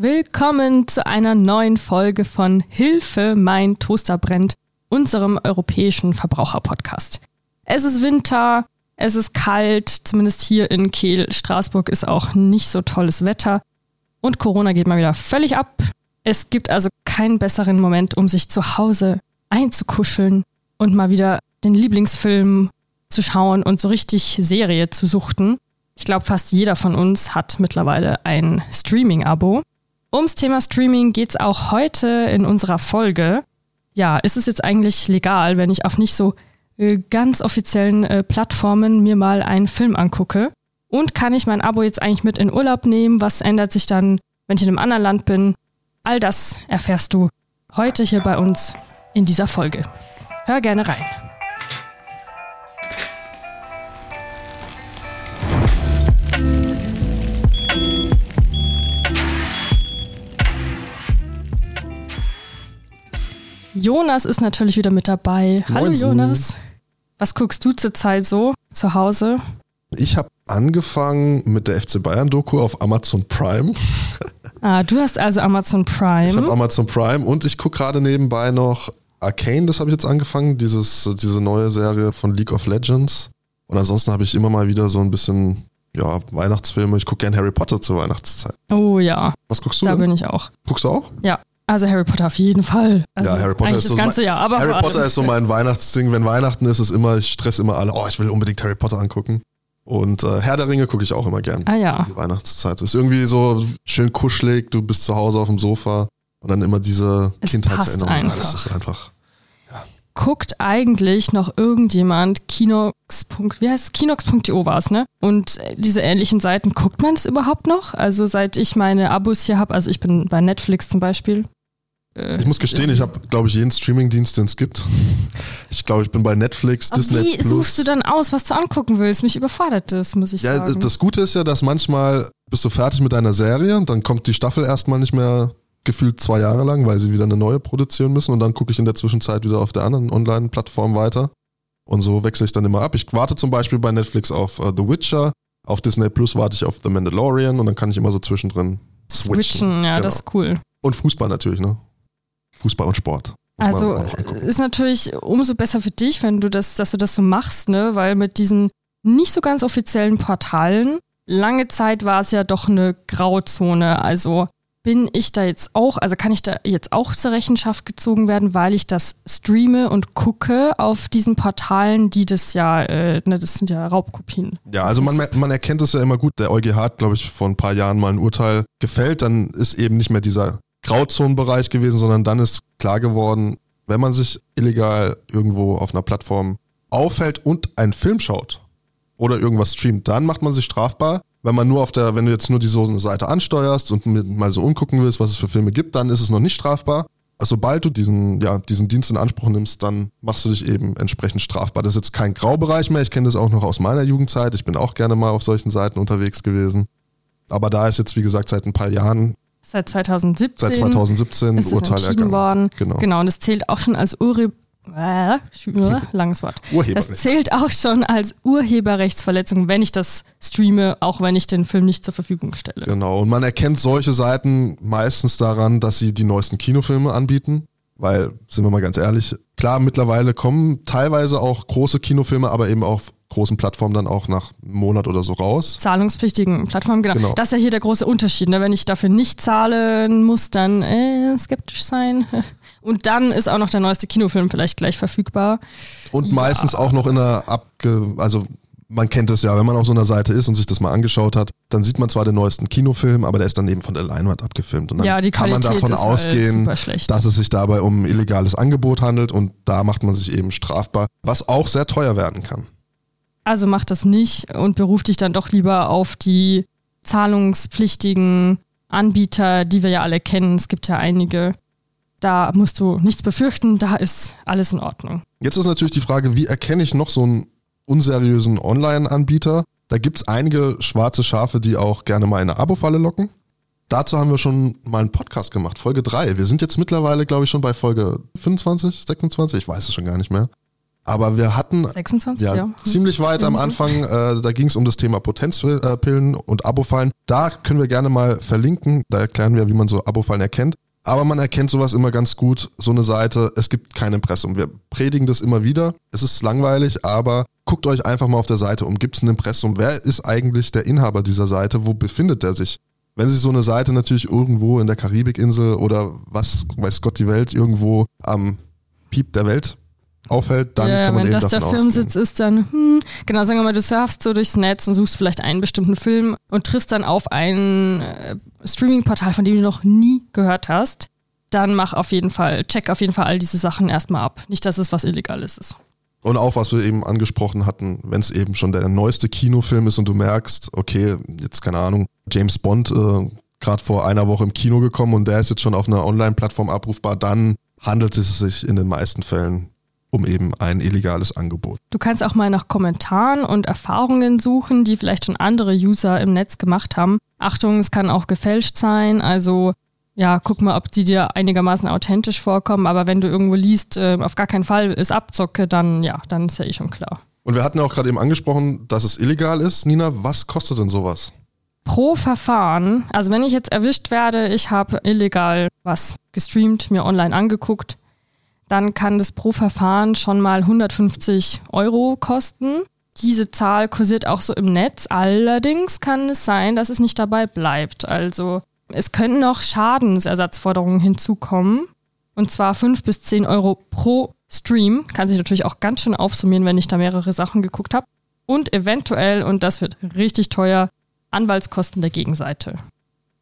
Willkommen zu einer neuen Folge von Hilfe, mein Toaster brennt, unserem europäischen Verbraucherpodcast. Es ist Winter, es ist kalt, zumindest hier in Kehl. Straßburg ist auch nicht so tolles Wetter und Corona geht mal wieder völlig ab. Es gibt also keinen besseren Moment, um sich zu Hause einzukuscheln und mal wieder den Lieblingsfilm zu schauen und so richtig Serie zu suchten. Ich glaube, fast jeder von uns hat mittlerweile ein Streaming-Abo. Ums Thema Streaming geht es auch heute in unserer Folge. Ja, ist es jetzt eigentlich legal, wenn ich auf nicht so äh, ganz offiziellen äh, Plattformen mir mal einen Film angucke? Und kann ich mein Abo jetzt eigentlich mit in Urlaub nehmen? Was ändert sich dann, wenn ich in einem anderen Land bin? All das erfährst du heute hier bei uns in dieser Folge. Hör gerne rein. Jonas ist natürlich wieder mit dabei. Hallo Moinsen. Jonas. Was guckst du zurzeit so zu Hause? Ich habe angefangen mit der FC Bayern Doku auf Amazon Prime. Ah, du hast also Amazon Ich habe Prime. Amazon Prime und ich gucke gerade nebenbei noch Arcane, das habe ich jetzt angefangen, dieses, diese neue Serie von League of Legends. Und ansonsten habe ich immer mal wieder so ein bisschen, ja, Weihnachtsfilme. Ich gucke gern Harry Potter zur Weihnachtszeit. Oh ja, Was guckst du da denn? bin ich auch. Guckst du auch? Ja, also Harry Potter auf jeden Fall. Also ja, Harry Potter ist das so ganze mein, Jahr. Aber Harry Potter ist so mein Weihnachtsding. Wenn Weihnachten ist, ist immer, ich stress immer alle, oh, ich will unbedingt Harry Potter angucken. Und äh, Herr der Ringe gucke ich auch immer gern. Ah ja. Die Weihnachtszeit ist irgendwie so schön kuschelig, du bist zu Hause auf dem Sofa und dann immer diese Es Ja, das ist einfach. Guckt eigentlich noch irgendjemand Kinox. Wie heißt es? Kinox.io war es, ne? Und diese ähnlichen Seiten, guckt man das überhaupt noch? Also seit ich meine Abos hier habe, also ich bin bei Netflix zum Beispiel. Äh, Ich muss gestehen, ich habe, glaube ich, jeden Streamingdienst, den es gibt. Ich glaube, ich bin bei Netflix, Aber Disney wie suchst du dann aus, was du angucken willst? Mich überfordert das, muss ich ja, sagen. das Gute ist ja, dass manchmal bist du fertig mit deiner Serie und dann kommt die Staffel erstmal nicht mehr gefühlt zwei Jahre lang, weil sie wieder eine neue produzieren müssen und dann gucke ich in der Zwischenzeit wieder auf der anderen Online-Plattform weiter. Und so wechsle ich dann immer ab. Ich warte zum Beispiel bei Netflix auf äh, The Witcher, auf Disney Plus warte ich auf The Mandalorian und dann kann ich immer so zwischendrin switchen. Switchen, ja, Genau. das ist cool. Und Fußball natürlich, ne? Fußball und Sport. Also ist natürlich umso besser für dich, wenn du das, dass du das so machst, ne? Weil mit diesen nicht so ganz offiziellen Portalen, lange Zeit war es ja doch eine Grauzone. Also bin ich da jetzt auch, also kann ich da jetzt auch zur Rechenschaft gezogen werden, weil ich das streame und gucke auf diesen Portalen, die das ja, äh, ne, das sind ja Raubkopien. Ja, also man, man erkennt es ja immer gut. Der EuGH hat, glaube ich, vor ein paar Jahren mal ein Urteil gefällt. Dann ist eben nicht mehr dieser Grauzonenbereich gewesen, sondern dann ist klar geworden, wenn man sich illegal irgendwo auf einer Plattform aufhält und einen Film schaut oder irgendwas streamt, dann macht man sich strafbar. Wenn man nur auf der, wenn du jetzt nur die Seite ansteuerst und mal so umgucken willst, was es für Filme gibt, dann ist es noch nicht strafbar. Sobald du diesen, ja, diesen Dienst in Anspruch nimmst, dann machst du dich eben entsprechend strafbar. Das ist jetzt kein Graubereich mehr. Ich kenne das auch noch aus meiner Jugendzeit. Ich bin auch gerne mal auf solchen Seiten unterwegs gewesen. Aber da ist jetzt, wie gesagt, seit ein paar Jahren, Seit 2017. seit 2017 ist Urteil entschieden ergangen. worden. Genau. Genau, und es zählt auch schon als Urhe äh, langes Wort. Das zählt auch schon als Urheberrechtsverletzung, wenn ich das streame, auch wenn ich den Film nicht zur Verfügung stelle. Genau. Und man erkennt solche Seiten meistens daran, dass sie die neuesten Kinofilme anbieten. Weil, sind wir mal ganz ehrlich, klar, mittlerweile kommen teilweise auch große Kinofilme, aber eben auf großen Plattformen dann auch nach einem Monat oder so raus. Zahlungspflichtigen Plattformen, genau. Genau. Das ist ja hier der große Unterschied. Ne? Wenn ich dafür nicht zahlen muss, dann äh, skeptisch sein. Und dann ist auch noch der neueste Kinofilm vielleicht gleich verfügbar. Und meistens auch noch in einer abge... Also man kennt es ja, wenn man auf so einer Seite ist und sich das mal angeschaut hat, dann sieht man zwar den neuesten Kinofilm, aber der ist dann eben von der Leinwand abgefilmt. Und dann Ja, kann man davon halt ausgehen, dass es sich dabei um illegales Angebot handelt und da macht man sich eben strafbar, was auch sehr teuer werden kann. Also mach das nicht und beruf dich dann doch lieber auf die zahlungspflichtigen Anbieter, die wir ja alle kennen. Es gibt ja einige. Da musst du nichts befürchten, da ist alles in Ordnung. Jetzt ist natürlich die Frage, wie erkenne ich noch so einen unseriösen Online-Anbieter? Da gibt es einige schwarze Schafe, die auch gerne mal in eine Abo-Falle locken. Dazu haben wir schon mal einen Podcast gemacht, Folge 3. Wir sind jetzt mittlerweile, glaube ich, schon bei Folge 25, 26, ich weiß es schon gar nicht mehr. Aber wir hatten 26, ja, ja. Hm. ziemlich weit am. Anfang, äh, da ging es um das Thema Potenzpillen und Abo-Fallen. Da können wir gerne mal verlinken, da erklären wir, wie man so Abo-Fallen erkennt. Aber man erkennt sowas immer ganz gut, so eine Seite, es gibt kein Impressum. Wir predigen das immer wieder, es ist langweilig, aber guckt euch einfach mal auf der Seite um. Gibt es ein Impressum? Wer ist eigentlich der Inhaber dieser Seite? Wo befindet er sich? Wenn sich so eine Seite natürlich irgendwo in der Karibikinsel oder was weiß Gott die Welt irgendwo am Piep der Welt aufhält, dann ja, kann man wenn eben das der davon Firmensitz ist, dann, hm, genau, sagen wir mal, du surfst so durchs Netz und suchst vielleicht einen bestimmten Film und triffst dann auf ein äh, Streaming-Portal, von dem du noch nie gehört hast, dann mach auf jeden Fall, check auf jeden Fall all diese Sachen erstmal ab. Nicht, dass es was Illegales ist. Und auch, was wir eben angesprochen hatten, wenn es eben schon der neueste Kinofilm ist und du merkst, okay, jetzt keine Ahnung, James Bond äh, gerade vor einer Woche im Kino gekommen und der ist jetzt schon auf einer Online-Plattform abrufbar, dann handelt es sich in den meisten Fällen um eben ein illegales Angebot. Du kannst auch mal nach Kommentaren und Erfahrungen suchen, die vielleicht schon andere User im Netz gemacht haben. Achtung, es kann auch gefälscht sein, also ja, guck mal, ob die dir einigermaßen authentisch vorkommen, aber wenn du irgendwo liest, äh, auf gar keinen Fall ist Abzocke, dann ja, dann ist ja eh schon klar. Und wir hatten ja auch gerade eben angesprochen, dass es illegal ist. Nina, was kostet denn sowas? Pro Verfahren, also wenn ich jetzt erwischt werde, ich habe illegal was gestreamt, mir online angeguckt, dann kann das pro Verfahren schon mal 150 Euro kosten. Diese Zahl kursiert auch so im Netz. Allerdings kann es sein, dass es nicht dabei bleibt. Also es können noch Schadensersatzforderungen hinzukommen. Und zwar 5 bis 10 Euro pro Stream. Kann sich natürlich auch ganz schön aufsummieren, wenn ich da mehrere Sachen geguckt habe. Und eventuell, und das wird richtig teuer, Anwaltskosten der Gegenseite.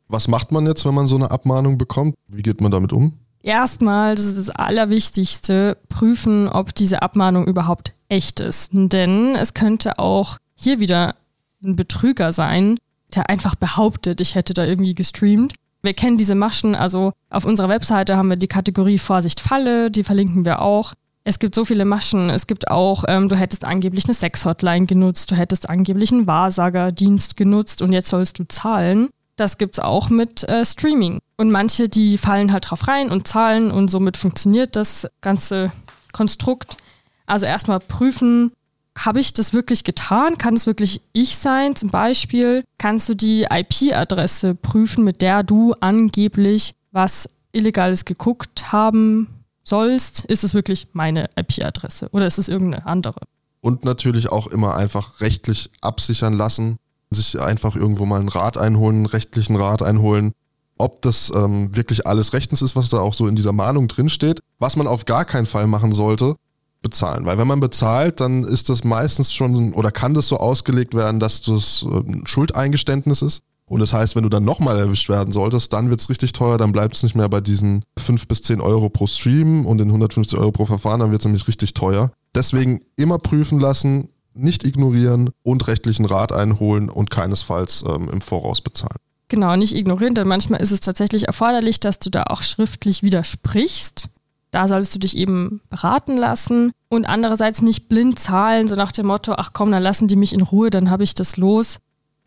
Was macht man jetzt, wenn man so eine Abmahnung bekommt? Wie geht man damit um? Erstmal, das ist das Allerwichtigste, prüfen, ob diese Abmahnung überhaupt echt ist. Denn es könnte auch hier wieder ein Betrüger sein, der einfach behauptet, ich hätte da irgendwie gestreamt. Wir kennen diese Maschen, also auf unserer Webseite haben wir die Kategorie Vorsicht Falle, die verlinken wir auch. Es gibt so viele Maschen. Es gibt auch, ähm, du hättest angeblich eine Sex-Hotline genutzt, du hättest angeblich einen Wahrsagerdienst genutzt und jetzt sollst du zahlen. Das gibt's auch mit äh, Streaming. Und manche, die fallen halt drauf rein und zahlen und somit funktioniert das ganze Konstrukt. Also erstmal prüfen, habe ich das wirklich getan? Kann es wirklich ich sein? Zum Beispiel kannst du die IP-Adresse prüfen, mit der du angeblich was Illegales geguckt haben sollst. Ist es wirklich meine IP-Adresse oder ist es irgendeine andere? Und natürlich auch immer einfach rechtlich absichern lassen, sich einfach irgendwo mal einen Rat einholen, einen rechtlichen Rat einholen, ob das ähm, wirklich alles rechtens ist, was da auch so in dieser Mahnung drinsteht. Was man auf gar keinen Fall machen sollte, bezahlen. Weil wenn man bezahlt, dann ist das meistens schon oder kann das so ausgelegt werden, dass das ein Schuldeingeständnis ist. Und das heißt, wenn du dann nochmal erwischt werden solltest, dann wird's richtig teuer, dann bleibt es nicht mehr bei diesen 5 bis 10 Euro pro Stream und den 150 Euro pro Verfahren, dann wird's nämlich richtig teuer. Deswegen immer prüfen lassen, nicht ignorieren und rechtlichen Rat einholen und keinesfalls ähm, im Voraus bezahlen. Genau, nicht ignorieren, denn manchmal ist es tatsächlich erforderlich, dass du da auch schriftlich widersprichst. Da solltest du dich eben beraten lassen und andererseits nicht blind zahlen, so nach dem Motto, ach komm, dann lassen die mich in Ruhe, dann habe ich das los.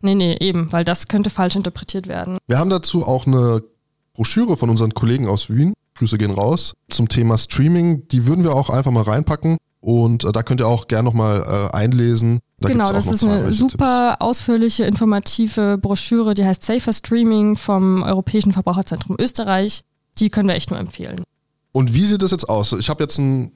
Nee, nee, eben, weil das könnte falsch interpretiert werden. Wir haben dazu auch eine Broschüre von unseren Kollegen aus Wien. Grüße gehen raus. Zum Thema Streaming. Die würden wir auch einfach mal reinpacken. Und äh, da könnt ihr auch gerne nochmal äh, einlesen. Da genau, das ist eine super ausführliche, informative Broschüre, die heißt Safer Streaming vom Europäischen Verbraucherzentrum Österreich. Die können wir echt nur empfehlen. Und wie sieht das jetzt aus? Ich habe jetzt einen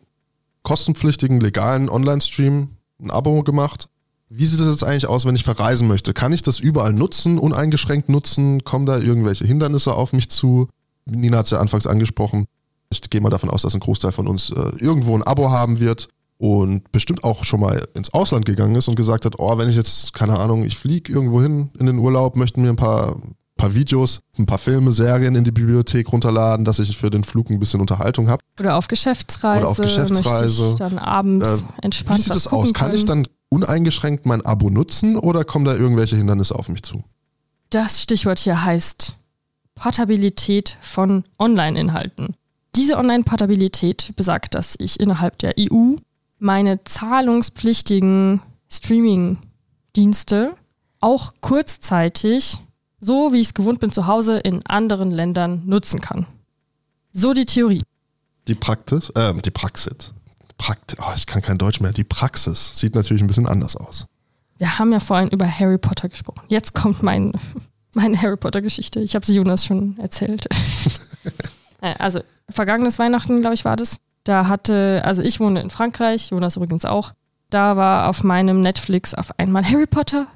kostenpflichtigen, legalen Online-Stream, ein Abo gemacht. Wie sieht das jetzt eigentlich aus, wenn ich verreisen möchte? Kann ich das überall nutzen, uneingeschränkt nutzen? Kommen da irgendwelche Hindernisse auf mich zu? Nina hat es ja anfangs angesprochen. Ich gehe mal davon aus, dass ein Großteil von uns äh, irgendwo ein Abo haben wird und bestimmt auch schon mal ins Ausland gegangen ist und gesagt hat, oh, wenn ich jetzt, keine Ahnung, ich fliege irgendwo hin in den Urlaub, möchten mir ein paar, paar Videos, ein paar Filme, Serien in die Bibliothek runterladen, dass ich für den Flug ein bisschen Unterhaltung habe. Oder auf Geschäftsreise. Oder auf Geschäftsreise. Möchte ich dann abends Äh, entspannt Wie sieht das aus? Kann ich dann uneingeschränkt mein Abo nutzen oder kommen da irgendwelche Hindernisse auf mich zu? Das Stichwort hier heißt Portabilität von Online-Inhalten. Diese Online-Portabilität besagt, dass ich innerhalb der EU meine zahlungspflichtigen Streaming-Dienste auch kurzzeitig, so wie ich es gewohnt bin zu Hause, in anderen Ländern nutzen kann. So die Theorie. Die Praxis, äh, die Praxis. Prakt oh, ich kann kein Deutsch mehr. Die Praxis sieht natürlich ein bisschen anders aus. Wir haben ja vorhin über Harry Potter gesprochen. Jetzt kommt mein, meine Harry Potter-Geschichte. Ich habe sie Jonas schon erzählt. Äh, also, vergangenes Weihnachten, glaube ich, war das. Da hatte, also ich wohne in Frankreich, Jonas übrigens auch. Da war auf meinem Netflix auf einmal Harry Potter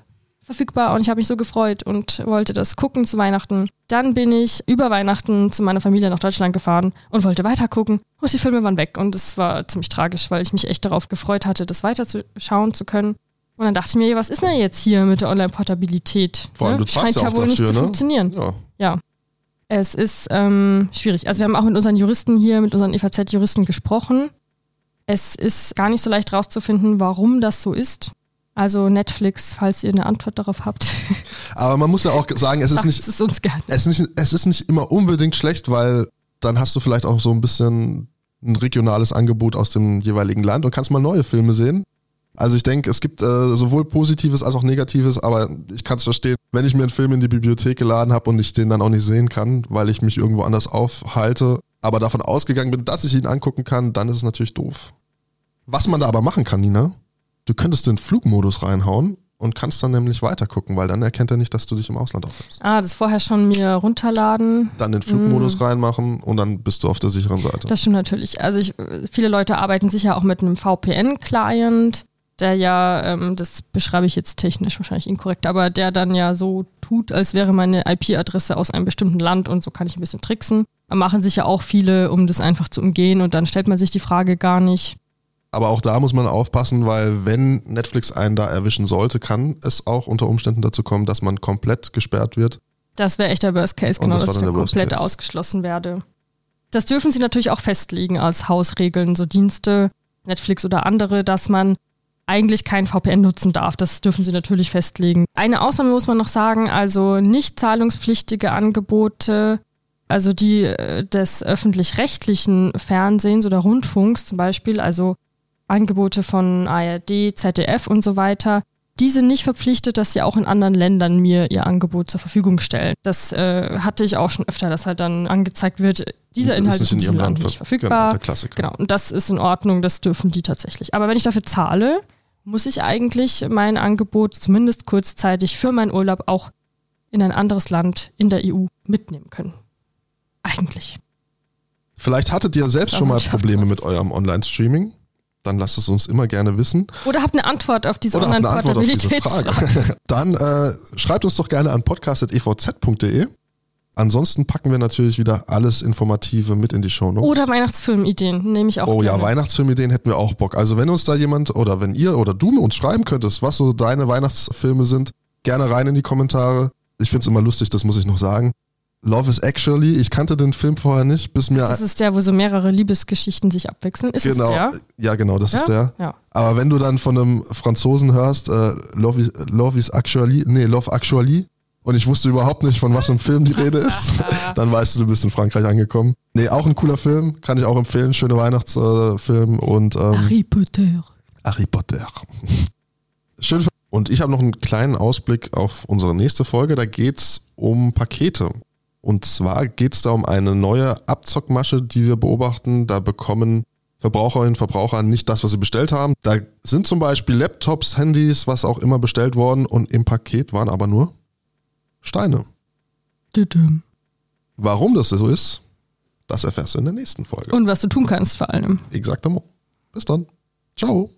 verfügbar und ich habe mich so gefreut und wollte das gucken zu Weihnachten. Dann bin ich über Weihnachten zu meiner Familie nach Deutschland gefahren und wollte weiter gucken und die Filme waren weg und es war ziemlich tragisch, weil ich mich echt darauf gefreut hatte, das weiterzuschauen zu können. Und dann dachte ich mir, was ist denn jetzt hier mit der Online-Portabilität? Vor allem, Ne? du zahlst Scheint ja ja wohl nicht dafür, zu ne? funktionieren. Ja. Ja. Es ist ähm, schwierig. Also wir haben auch mit unseren Juristen hier, mit unseren EVZ-Juristen gesprochen. Es ist gar nicht so leicht rauszufinden, warum das so ist. Also Netflix, falls ihr eine Antwort darauf habt, Aber man muss ja auch sagen, es ist nicht, es uns gerne. es ist nicht, es ist nicht immer unbedingt schlecht, weil dann hast du vielleicht auch so ein bisschen ein regionales Angebot aus dem jeweiligen Land und kannst mal neue Filme sehen. Also ich denke, es gibt äh, sowohl Positives als auch Negatives, aber ich kann es verstehen, wenn ich mir einen Film in die Bibliothek geladen habe und ich den dann auch nicht sehen kann, weil ich mich irgendwo anders aufhalte, aber davon ausgegangen bin, dass ich ihn angucken kann, dann ist es natürlich doof. Was man da aber machen kann, Nina, du könntest den Flugmodus reinhauen und kannst dann nämlich weitergucken, weil dann erkennt er nicht, dass du dich im Ausland aufhältst. Ah, das vorher schon mir runterladen. Dann den Flugmodus reinmachen und dann bist du auf der sicheren Seite. Das stimmt natürlich. Also ich, viele Leute arbeiten sicher auch mit einem VPN-Client, der ja, ähm, das beschreibe ich jetzt technisch wahrscheinlich inkorrekt, aber der dann ja so tut, als wäre meine IP-Adresse aus einem bestimmten Land und so kann ich ein bisschen tricksen. Machen sich ja auch viele, um das einfach zu umgehen und dann stellt man sich die Frage gar nicht. Aber auch da muss man aufpassen, weil wenn Netflix einen da erwischen sollte, kann es auch unter Umständen dazu kommen, dass man komplett gesperrt wird. Das wäre echt der Worst Case, genau, das dass ich komplett Case. ausgeschlossen werde. Das dürfen sie natürlich auch festlegen als Hausregeln, so Dienste, Netflix oder andere, dass man eigentlich kein VPN nutzen darf. Das dürfen sie natürlich festlegen. Eine Ausnahme muss man noch sagen, also nicht zahlungspflichtige Angebote, also die äh, des öffentlich-rechtlichen Fernsehens oder Rundfunks zum Beispiel, also Angebote von ARD, ZDF und so weiter, die sind nicht verpflichtet, dass sie auch in anderen Ländern mir ihr Angebot zur Verfügung stellen. Das äh, hatte ich auch schon öfter, dass halt dann angezeigt wird, dieser Ist Inhalt nicht ist in ihrem Land Land nicht ver- verfügbar. Genau, der Klassiker. Genau, und das ist in Ordnung, das dürfen die tatsächlich. Aber wenn ich dafür zahle, muss ich eigentlich mein Angebot zumindest kurzzeitig für meinen Urlaub auch in ein anderes Land in der EU mitnehmen können. Eigentlich. Vielleicht hattet ihr selbst schon mal Probleme mit eurem Online-Streaming. Dann lasst es uns immer gerne wissen. Oder habt eine Antwort auf diese Oder habt eine Antwort auf diese Online-Portabilitätsfrage. Frage. Dann äh, schreibt uns doch gerne an podcast.evz.de. Ansonsten packen wir natürlich wieder alles Informative mit in die Show Notes. Oder Weihnachtsfilmideen, nehme ich auch Oh ja, gerne. Weihnachtsfilmideen hätten wir auch Bock. Also wenn uns da jemand oder wenn ihr oder du uns schreiben könntest, was so deine Weihnachtsfilme sind, gerne rein in die Kommentare. Ich finde es immer lustig, das muss ich noch sagen. Love is Actually, ich kannte den Film vorher nicht, bis mir... Das ist der, wo so mehrere Liebesgeschichten sich abwechseln. Ist genau, es der? ja genau, das Ja? ist der. Ja. Aber wenn du dann von einem Franzosen hörst, äh, Love, is, Love is Actually, nee, Love Actually, und ich wusste überhaupt nicht, von was im Film die Rede ist, dann weißt du, du bist in Frankreich angekommen. Nee, auch ein cooler Film, kann ich auch empfehlen, schöne Weihnachtsfilm und ähm, Harry Potter. Harry Potter. Schön. Und ich habe noch einen kleinen Ausblick auf unsere nächste Folge. Da geht's um Pakete. Und zwar geht's da um eine neue Abzockmasche, die wir beobachten. Da bekommen Verbraucherinnen und Verbraucher nicht das, was sie bestellt haben. Da sind zum Beispiel Laptops, Handys, was auch immer bestellt worden und im Paket waren aber nur Steine. Düdüm. Warum das so ist, das erfährst du in der nächsten Folge. Und was du tun kannst vor allem. Exakt. Bis dann. Ciao.